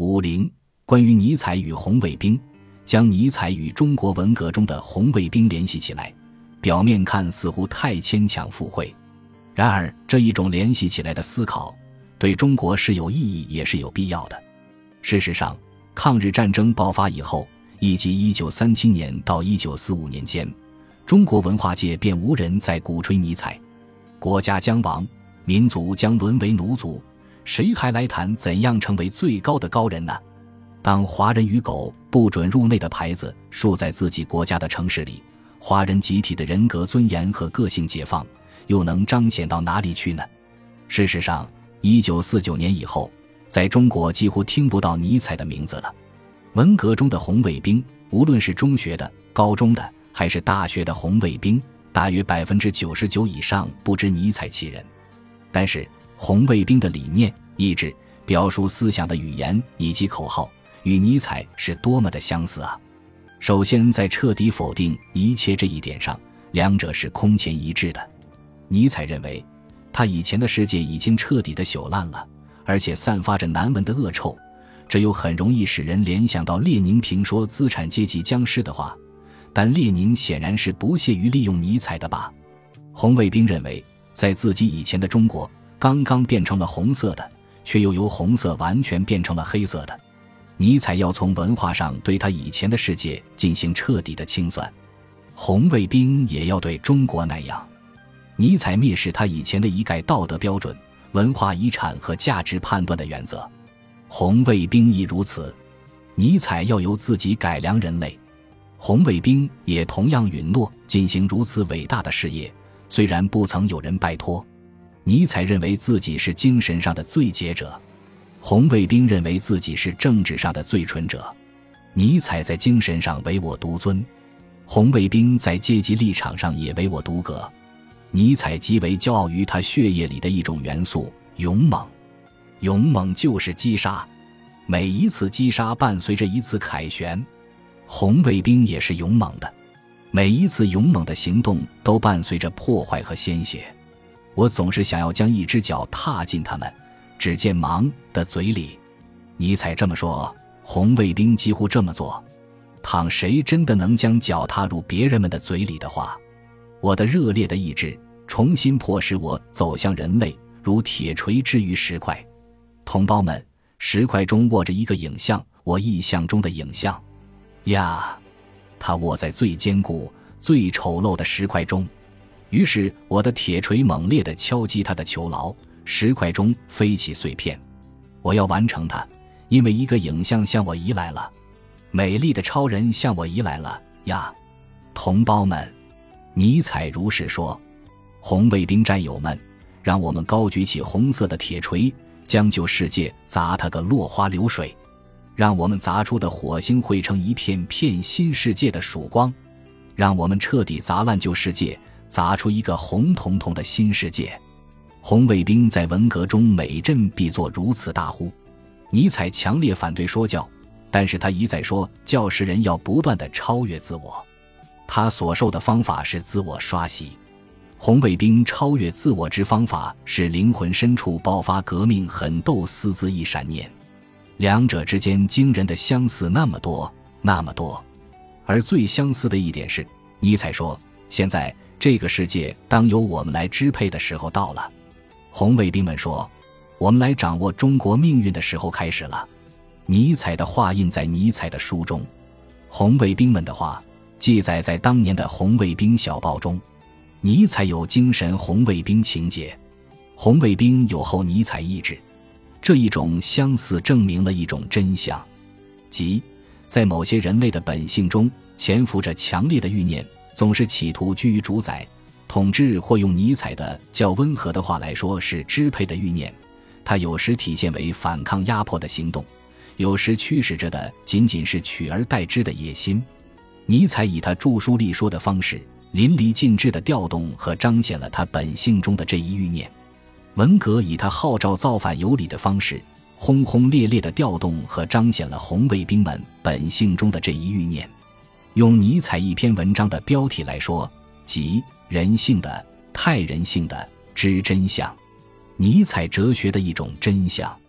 五零关于尼采与红卫兵，将尼采与中国文革中的红卫兵联系起来，表面看似乎太牵强附会。然而，这一种联系起来的思考，对中国是有意义也是有必要的。事实上，抗日战争爆发以后，以及一九三七年到一九四五年间，中国文化界便无人再鼓吹尼采。国家将亡，民族将沦为奴族，谁还来谈怎样成为最高的高人呢？当“华人与狗不准入内”的牌子竖在自己国家的城市里，华人集体的人格尊严和个性解放又能彰显到哪里去呢？事实上，一九四九年以后，在中国几乎听不到尼采的名字了。文革中的红卫兵，无论是中学的、高中的，还是大学的红卫兵。大约百分之九十九以上不知尼采其人，但是红卫兵的理念、意志、表述思想的语言以及口号与尼采是多么的相似啊！首先，在彻底否定一切这一点上，两者是空前一致的。尼采认为，他以前的世界已经彻底的朽烂了，而且散发着难闻的恶臭，这又很容易使人联想到列宁评说资产阶级僵尸的话。但列宁显然是不屑于利用尼采的吧？红卫兵认为，在自己以前的中国，刚刚变成了红色的，却又由红色完全变成了黑色的。尼采要从文化上对他以前的世界进行彻底的清算，红卫兵也要对中国那样。尼采蔑视他以前的一概道德标准、文化遗产和价值判断的原则，红卫兵亦如此。尼采要由自己改良人类。红卫兵也同样允诺进行如此伟大的事业，虽然不曾有人拜托。尼采认为自己是精神上的最杰者，红卫兵认为自己是政治上的最纯者。尼采在精神上唯我独尊，红卫兵在阶级立场上也唯我独阁。尼采极为骄傲于他血液里的一种元素——勇猛。勇猛就是击杀，每一次击杀伴随着一次凯旋。红卫兵也是勇猛的，每一次勇猛的行动都伴随着破坏和鲜血。我总是想要将一只脚踏进他们只见盲的嘴里。尼采这么说，红卫兵几乎这么做。倘谁真的能将脚踏入别人们的嘴里的话，我的热烈的意志重新迫使我走向人类，如铁锤之于石块。同胞们，石块中握着一个影像，我意象中的影像。呀，他握在最坚固、最丑陋的石块中。于是我的铁锤猛烈地敲击他的囚牢，石块中飞起碎片。我要完成它，因为一个影像向我移来了，美丽的超人向我移来了呀，同胞们，尼采如是说。红卫兵战友们，让我们高举起红色的铁锤，将旧世界砸他个落花流水。让我们砸出的火星汇成一片片新世界的曙光，让我们彻底砸烂旧世界，砸出一个红彤彤的新世界。红卫兵在文革中每阵必作如此大呼。尼采强烈反对说教，但是他一再说教师人要不断的超越自我。他所受的方法是自我刷洗。红卫兵超越自我之方法是灵魂深处爆发革命狠斗私自一闪念。两者之间惊人的相似那么多，那么多，而最相似的一点是，尼采说：“现在这个世界当由我们来支配的时候到了。”红卫兵们说：“我们来掌握中国命运的时候开始了。”尼采的话印在尼采的书中，红卫兵们的话记载在当年的《红卫兵小报》中。尼采有精神红卫兵情节，红卫兵有后尼采意志。这一种相似证明了一种真相，即在某些人类的本性中潜伏着强烈的欲念，总是企图居于主宰、统治，或用尼采的较温和的话来说是支配的欲念。它有时体现为反抗压迫的行动，有时驱使着的仅仅是取而代之的野心。尼采以他著书立说的方式，淋漓尽致地调动和彰显了他本性中的这一欲念。文革以他号召造反有理的方式，轰轰烈烈地调动和彰显了红卫兵们本性中的这一欲念。用尼采一篇文章的标题来说，即“人性的太人性的知真相”，尼采哲学的一种真相。